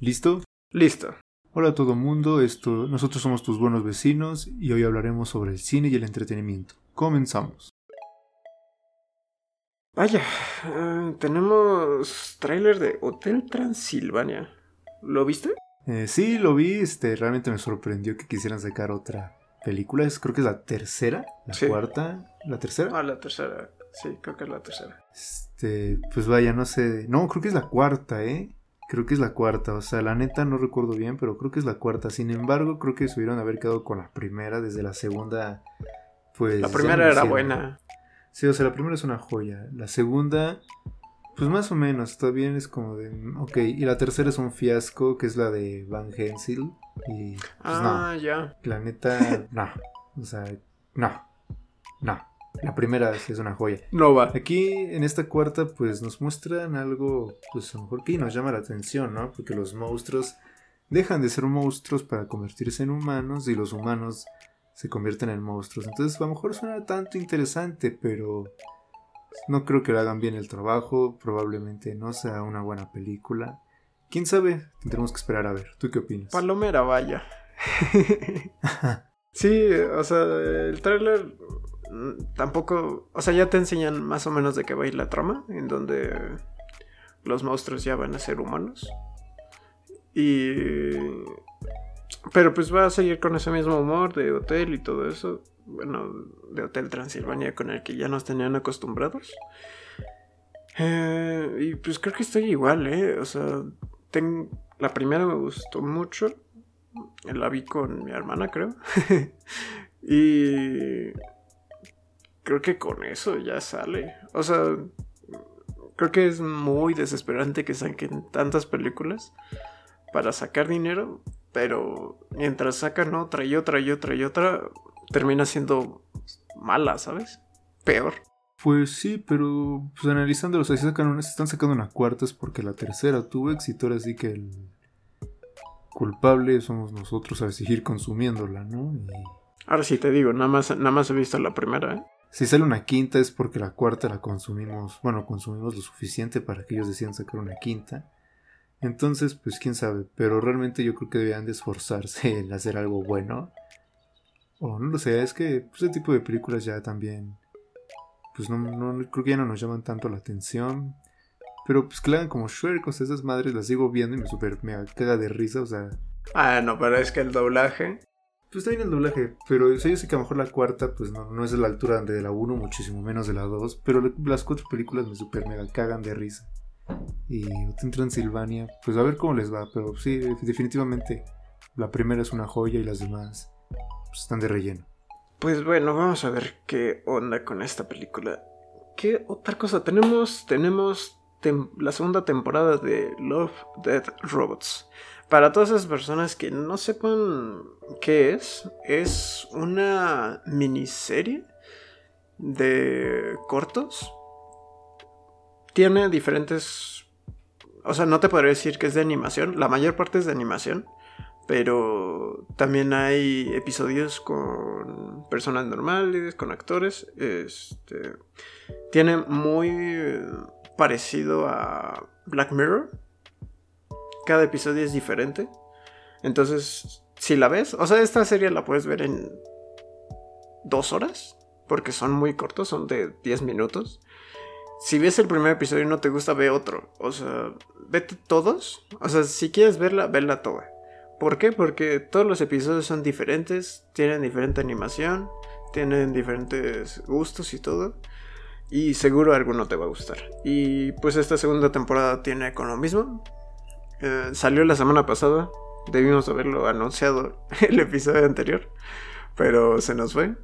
¿Listo? Listo. Hola a todo mundo, esto, nosotros somos tus buenos vecinos y hoy hablaremos sobre el cine y el entretenimiento. Comenzamos. Vaya, eh, tenemos tráiler de Hotel Transilvania. ¿Lo viste? Eh, sí, lo vi, este, realmente me sorprendió que quisieran sacar otra película. Es, creo que es la tercera, la Sí. cuarta, la tercera. Ah, la tercera. Sí, creo que es la tercera. Este, pues vaya, no sé. No, creo que es la cuarta, ¿eh? Creo que es la cuarta. O sea, la neta no recuerdo bien, pero creo que es la cuarta. Sin embargo, creo que se hubieran haber quedado con la primera. Desde la segunda, pues. La ya primera era buena. Sí, o sea, la primera es una joya. La segunda, pues más o menos. Está bien, es como de. Ok. Y la tercera es un fiasco, que es la de Van Helsing. Y. Pues ah, ya. no. La neta, no. O sea, no. No. La primera sí es una joya. No va. Aquí en esta cuarta pues nos muestran algo pues a lo mejor que nos llama la atención, ¿no? Porque los monstruos dejan de ser monstruos para convertirse en humanos y los humanos se convierten en monstruos. Entonces a lo mejor suena tanto interesante, pero no creo que le hagan bien el trabajo, probablemente no sea una buena película. ¿Quién sabe? Tendremos que esperar a ver. ¿Tú qué opinas? Palomera, vaya. sí, o sea, el tráiler tampoco, o sea, ya te enseñan más o menos de qué va a ir la trama, en donde los monstruos ya van a ser humanos. Y pero pues va a seguir con ese mismo humor de hotel y todo eso, bueno, de Hotel Transilvania con el que ya nos tenían acostumbrados. Eh, y pues creo que estoy igual, ¿eh? O sea, la primera me gustó mucho. La vi con mi hermana, creo. y creo que con eso ya sale. O sea, creo que es muy desesperante que saquen tantas películas para sacar dinero. Pero mientras sacan otra y otra y otra y otra, termina siendo mala, ¿sabes? Peor. Pues sí, pero pues analizándolo, o sea, si sacan una, si están sacando una cuarta es porque la tercera tuvo éxito, ahora sí que el culpable somos nosotros al seguir consumiéndola, ¿no? Y Ahora sí te digo, nada más, nada más he visto la primera, ¿eh? Si sale una quinta es porque la cuarta la consumimos, bueno, consumimos lo suficiente para que ellos decidan sacar una quinta. Entonces, pues quién sabe, pero realmente yo creo que deberían de esforzarse en hacer algo bueno. O no lo sé, es que pues, ese tipo de películas ya también, pues no, no creo que ya no nos llaman tanto la atención. Pero pues que le hagan como Shrek, o sea, esas madres las sigo viendo y me super me caga de risa, o sea, Ah, no, pero es que el doblaje. Pues está bien el doblaje, pero yo sé que a lo mejor la cuarta pues no, no es de la altura de la 1, muchísimo menos de la 2, pero las cuatro películas me super mega cagan de risa. Y Hotel Transilvania, pues a ver cómo les va, pero sí, definitivamente la primera es una joya y las demás pues, están de relleno. Pues bueno, vamos a ver qué onda con esta película. ¿Qué otra cosa tenemos? Tenemos la segunda temporada de Love, Death, Robots. Para todas esas personas que no sepan qué es, es una miniserie de cortos. Tiene diferentes... O sea, no te podría decir que es de animación. La mayor parte es de animación. Pero también hay episodios con personas normales, con actores. Este tiene muy parecido a Black Mirror. Cada episodio es diferente. Entonces, si la ves, o sea, esta serie la puedes ver en dos horas, porque son muy cortos, son de 10 minutos. Si ves el primer episodio y no te gusta, ve otro. O sea, vete todos. O sea, si quieres verla, verla toda. ¿Por qué? Porque todos los episodios son diferentes, tienen diferente animación, tienen diferentes gustos y todo. Y seguro alguno te va a gustar. Y pues esta segunda temporada tiene con lo mismo. Eh, salió la semana pasada. Debimos haberlo anunciado el episodio anterior. Pero se nos fue.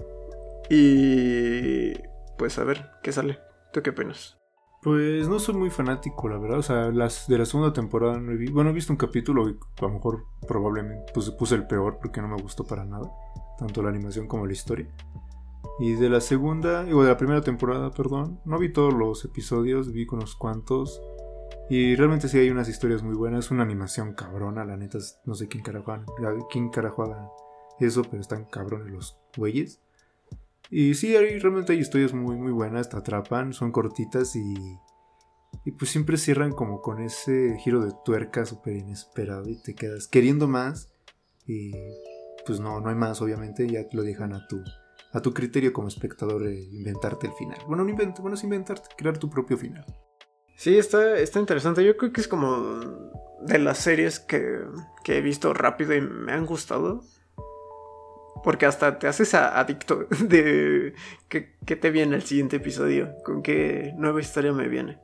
Y pues a ver qué sale. ¿Tú qué opinas? Pues no soy muy fanático, la verdad. O sea, las de la segunda temporada no he visto. Bueno, he visto un capítulo y a lo mejor probablemente pues, puse el peor porque no me gustó para nada. Tanto la animación como la historia. Y de la segunda, o de la primera temporada, perdón, no vi todos los episodios, vi unos cuantos. Y realmente sí hay unas historias muy buenas, una animación cabrona, la neta, no sé quién carajo, quién carajo haga eso, pero están cabrones los güeyes. Y sí, hay- realmente hay historias muy, muy buenas, te atrapan, son cortitas y Y pues siempre cierran como con ese giro de tuerca súper inesperado y te quedas queriendo más y pues no, no hay más, obviamente, ya lo dejan a tu, a tu criterio como espectador inventarte el final. Bueno, no invent, bueno, es inventarte, crear tu propio final. Sí, está, está interesante. Yo creo que es como de las series que, que he visto rápido y me han gustado. Porque hasta te haces adicto de qué, qué te viene el siguiente episodio, con qué nueva historia me viene.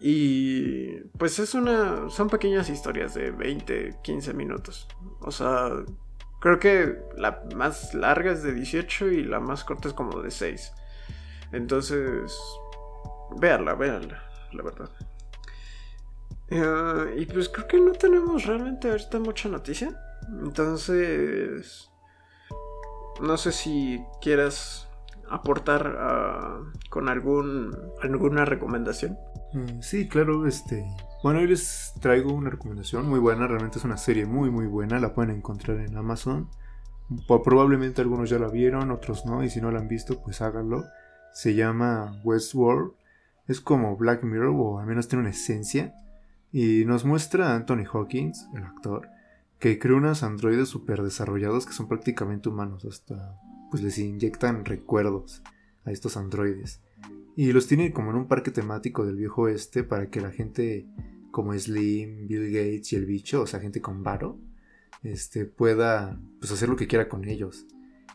Y pues es una. Son pequeñas historias de 20, 15 minutos. O sea, creo que la más larga es de 18 y la más corta es como de 6. Entonces, véanla, véanla, la verdad. Eh, y pues creo que no tenemos realmente ahorita mucha noticia. Entonces, no sé si quieras aportar ah, con algún, alguna recomendación. Mm, sí, claro, este. Bueno, hoy les traigo una recomendación muy buena, realmente es una serie muy muy buena, la pueden encontrar en Amazon. Probablemente algunos ya la vieron, otros no, y si no la han visto, pues háganlo. Se llama Westworld. Es como Black Mirror, o al menos tiene una esencia. Y nos muestra a Anthony Hawkins, el actor, que creó unos androides super desarrollados que son prácticamente humanos. Hasta pues les inyectan recuerdos a estos androides. Y los tiene como en un parque temático del viejo oeste para que la gente como Slim, Bill Gates y el bicho, o sea, gente con varo, este, pueda pues, hacer lo que quiera con ellos.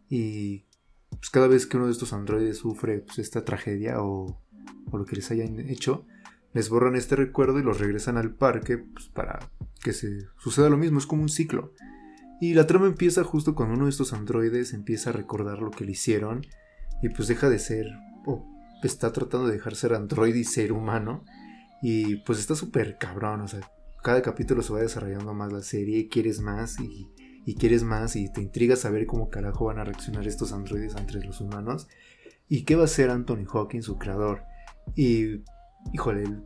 Y pues, cada vez que uno de estos androides sufre pues, esta tragedia o, o, lo que les hayan hecho, les borran este recuerdo y los regresan al parque pues, para que se suceda lo mismo. Es como un ciclo. Y la trama empieza justo cuando uno de estos androides empieza a recordar lo que le hicieron y pues deja de ser está tratando de dejar ser android y ser humano. Y pues está súper cabrón, o sea, cada capítulo se va desarrollando más la serie, quieres más y, y, quieres más y te intriga saber cómo carajo van a reaccionar estos androides entre los humanos y qué va a hacer Anthony Hawking, su creador. Y, híjole, el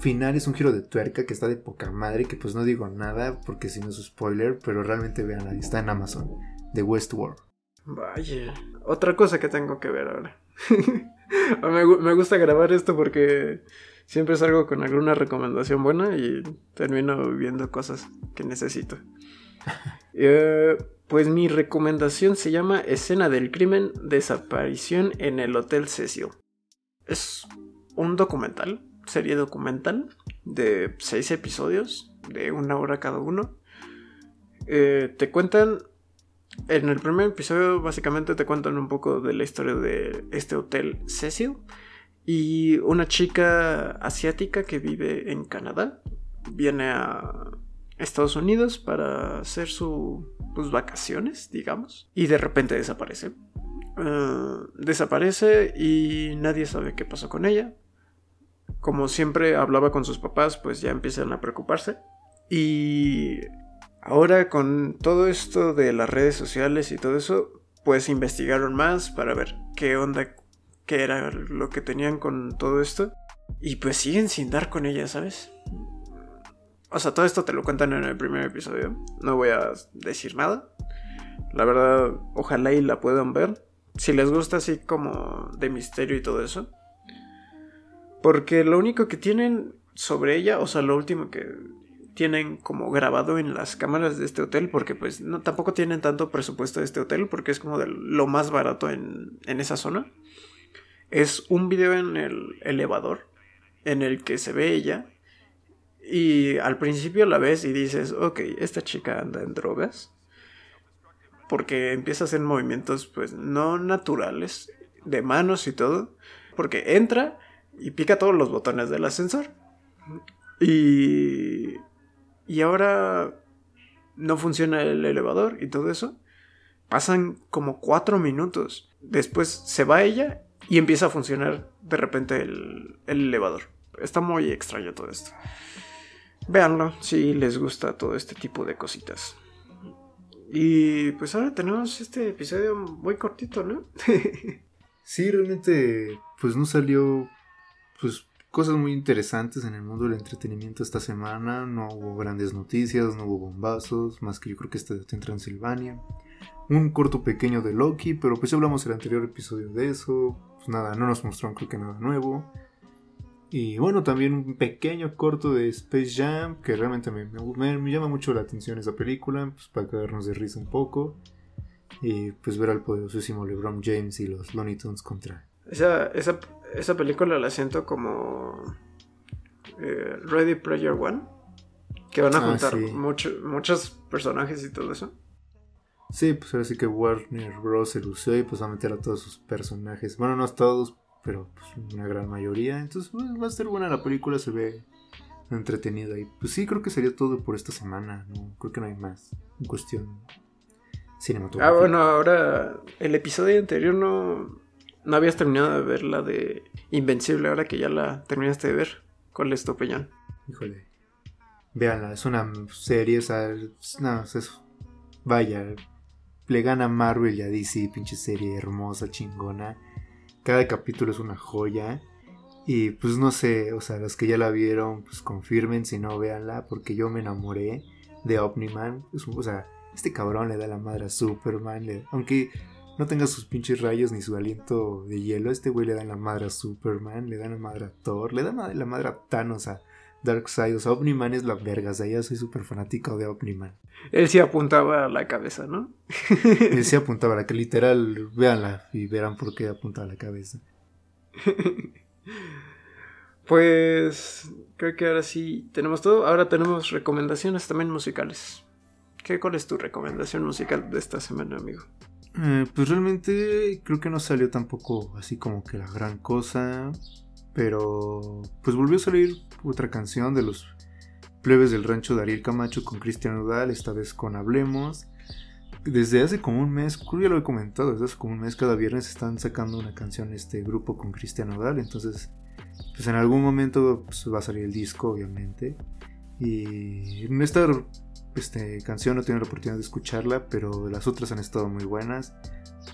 final es un giro de tuerca que está de poca madre, que pues no digo nada porque si no es spoiler, pero realmente vean, ahí está en Amazon, de Westworld. Vaya, otra cosa que tengo que ver ahora. me, gusta grabar esto porque siempre salgo con alguna recomendación buena y termino viendo cosas que necesito. Eh, pues mi recomendación se llama Escena del crimen, desaparición en el Hotel Cecil. Es un documental, serie documental, de seis episodios, de una hora cada uno. Eh, te cuentan en el primer episodio básicamente te cuentan un poco de la historia de este hotel Cecil y una chica asiática que vive en Canadá viene a Estados Unidos para hacer sus pues, vacaciones, digamos, y de repente desaparece. Eh, desaparece y nadie sabe qué pasó con ella. Como siempre hablaba con sus papás, pues ya empiezan a preocuparse. Y Ahora con todo esto de las redes sociales y todo eso, pues investigaron más para ver qué onda, qué era lo que tenían con todo esto. Y pues siguen sin dar con ella, ¿sabes? O sea, todo esto te lo cuentan en el primer episodio. No voy a decir nada. La verdad, ojalá y la puedan ver. Si les gusta así como de misterio y todo eso. Porque lo único que tienen sobre ella, o sea, lo último que tienen como grabado en las cámaras de este hotel, porque pues no, tampoco tienen tanto presupuesto de este hotel, porque es como de lo más barato en, en esa zona. Es un video en el elevador, en el que se ve ella, y al principio la ves y dices, ok, esta chica anda en drogas, porque empieza a hacer movimientos pues no naturales, de manos y todo, porque entra y pica todos los botones del ascensor. Y y ahora no funciona el elevador y todo eso. Pasan como cuatro minutos. Después se va ella y empieza a funcionar de repente el, elevador. Está muy extraño todo esto. Véanlo si les gusta todo este tipo de cositas. Y pues ahora tenemos este episodio muy cortito, ¿no? sí, realmente pues no salió pues cosas muy interesantes en el mundo del entretenimiento esta semana. No hubo grandes noticias, no hubo bombazos, más que yo creo que este en Transilvania. Un corto pequeño de Loki, pero pues ya hablamos el anterior episodio de eso. Pues nada, no nos mostraron creo que nada nuevo. Y bueno, también un pequeño corto de Space Jam, que realmente me, me, llama mucho la atención esa película, pues para caernos de risa un poco. Y pues ver al poderosísimo LeBron James y los Looney Tunes contra. Esa, esa, esa película la siento como eh, Ready Player One, que van a ah, juntar muchos personajes y todo eso. Sí, pues ahora sí que Warner Bros. se lució y pues va a meter a todos sus personajes. Bueno, no a todos, pero pues, una gran mayoría. Entonces pues, va a ser buena la película, se ve entretenida. Y pues sí, creo que sería todo por esta semana. No, creo que no hay más en cuestión cinematográfica. Ah, bueno, ahora el episodio anterior no, no habías terminado de ver la de Invencible, ahora que ya la terminaste de ver. ¿Cuál es tu opinión? Híjole. Véanla, es una serie, o sea, no, es, vaya, le gana Marvel y a DC, pinche serie hermosa, chingona. Cada capítulo es una joya. Y pues no sé, o sea, los que ya la vieron, pues confirmen, si no, véanla, porque yo me enamoré de Omniman. o sea, este cabrón le da la madre a Superman, aunque no tenga sus pinches rayos ni su aliento de hielo, este güey le da la madre a Superman, le da la madre a Thor, le da la madre a Thanos, Darkseid, o sea, Omniman es la verga, o sea, yo soy súper fanático de Omniman. Él sí apuntaba a la cabeza, ¿no? Él sí apuntaba a la que literal, véanla y verán por qué apunta a la cabeza. pues creo que ahora sí tenemos todo. Ahora tenemos recomendaciones también musicales. ¿Qué, ¿Cuál es tu recomendación musical de esta semana, amigo? Eh, pues realmente creo que no salió tampoco así como que la gran cosa. Pero pues volvió a salir otra canción de los plebes del rancho de Ariel Camacho con Cristian Udal, esta vez con Hablemos. Desde hace como un mes, creo ya lo he comentado, desde hace como un mes cada viernes están sacando una canción este grupo con Cristian Udal, entonces pues en algún momento pues, va a salir el disco obviamente. Y en esta este, canción no he la oportunidad de escucharla, pero las otras han estado muy buenas.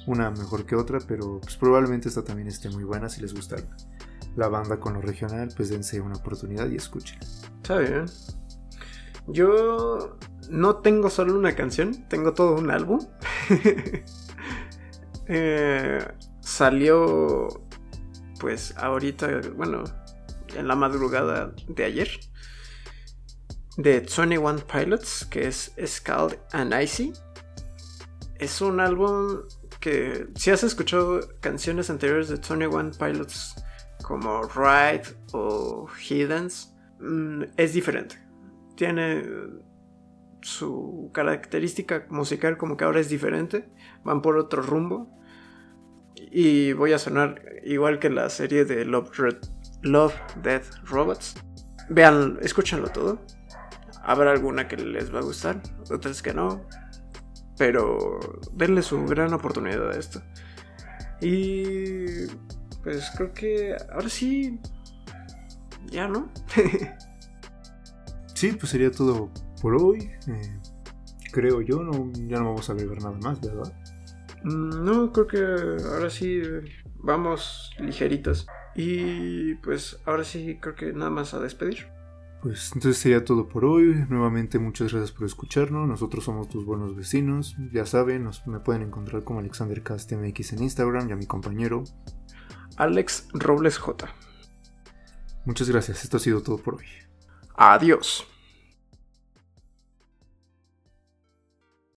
Una mejor que otra, pero pues, probablemente esta también esté muy buena si les gusta la banda con lo regional, pues dense una oportunidad y escuchen. Está bien. Yo no tengo solo una canción, tengo todo un álbum. Eh, salió pues ahorita, bueno, en la madrugada de ayer. De 21 Pilots, que es Scald and Icy. Es un álbum que si has escuchado canciones anteriores de 21 Pilots como Ride o Hiddens, mm, es diferente. Tiene su característica musical como que ahora es diferente, van por otro rumbo. Y voy a sonar igual que la serie de Love, Love Death Robots. Vean, escúchanlo todo. Habrá alguna que les va a gustar, otras que no. Pero denle su gran oportunidad a esto. Y pues creo que ahora sí. Ya, ¿no? sí, pues sería todo por hoy. Eh, creo yo, no, ya no vamos a ver nada más, ¿verdad? Mm, no, creo que ahora sí vamos ligeritos. Y pues ahora sí creo que nada más a despedir. Pues entonces sería todo por hoy. Nuevamente muchas gracias por escucharnos. Nosotros somos tus buenos vecinos. Ya saben, nos, me pueden encontrar como Alexander MX en Instagram y a mi compañero Alex Robles J. Muchas gracias, esto ha sido todo por hoy. Adiós.